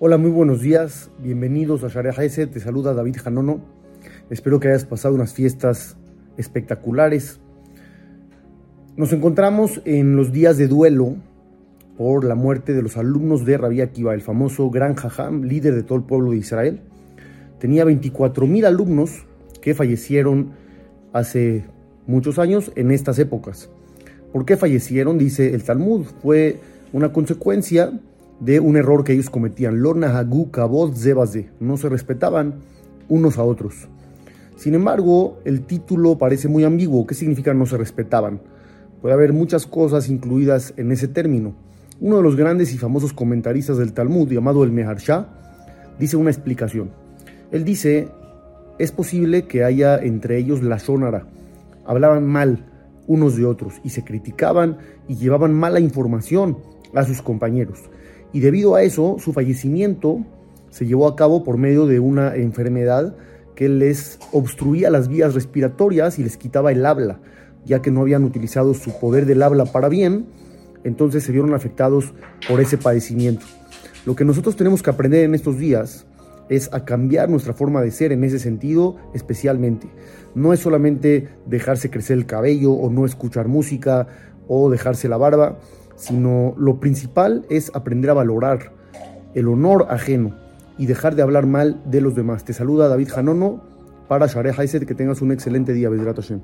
Hola, muy buenos días. Bienvenidos a Sharia Hesed. Te saluda David Janono. Espero que hayas pasado unas fiestas espectaculares. Nos encontramos en los días de duelo por la muerte de los alumnos de Rabbi Akiva, el famoso Gran Jajam, líder de todo el pueblo de Israel. Tenía 24 mil alumnos que fallecieron hace muchos años en estas épocas. ¿Por qué fallecieron? Dice el Talmud. Fue una consecuencia de un error que ellos cometían. Lorna Hagu Kabod Zebaze. No se respetaban unos a otros. Sin embargo, el título parece muy ambiguo. ¿Qué significa no se respetaban? Puede haber muchas cosas incluidas en ese término. Uno de los grandes y famosos comentaristas del Talmud, llamado el Meharsha, dice una explicación. Él dice, es posible que haya entre ellos la sonara. Hablaban mal unos de otros y se criticaban y llevaban mala información a sus compañeros y debido a eso su fallecimiento se llevó a cabo por medio de una enfermedad que les obstruía las vías respiratorias y les quitaba el habla, ya que no habían utilizado su poder del habla para bien, entonces se vieron afectados por ese padecimiento. Lo que nosotros tenemos que aprender en estos días es a cambiar nuestra forma de ser en ese sentido especialmente. No es solamente dejarse crecer el cabello o no escuchar música o dejarse la barba, sino lo principal es aprender a valorar el honor ajeno y dejar de hablar mal de los demás. Te saluda David Janono para Sharea Haiset, que tengas un excelente día, Bedrato Hashem.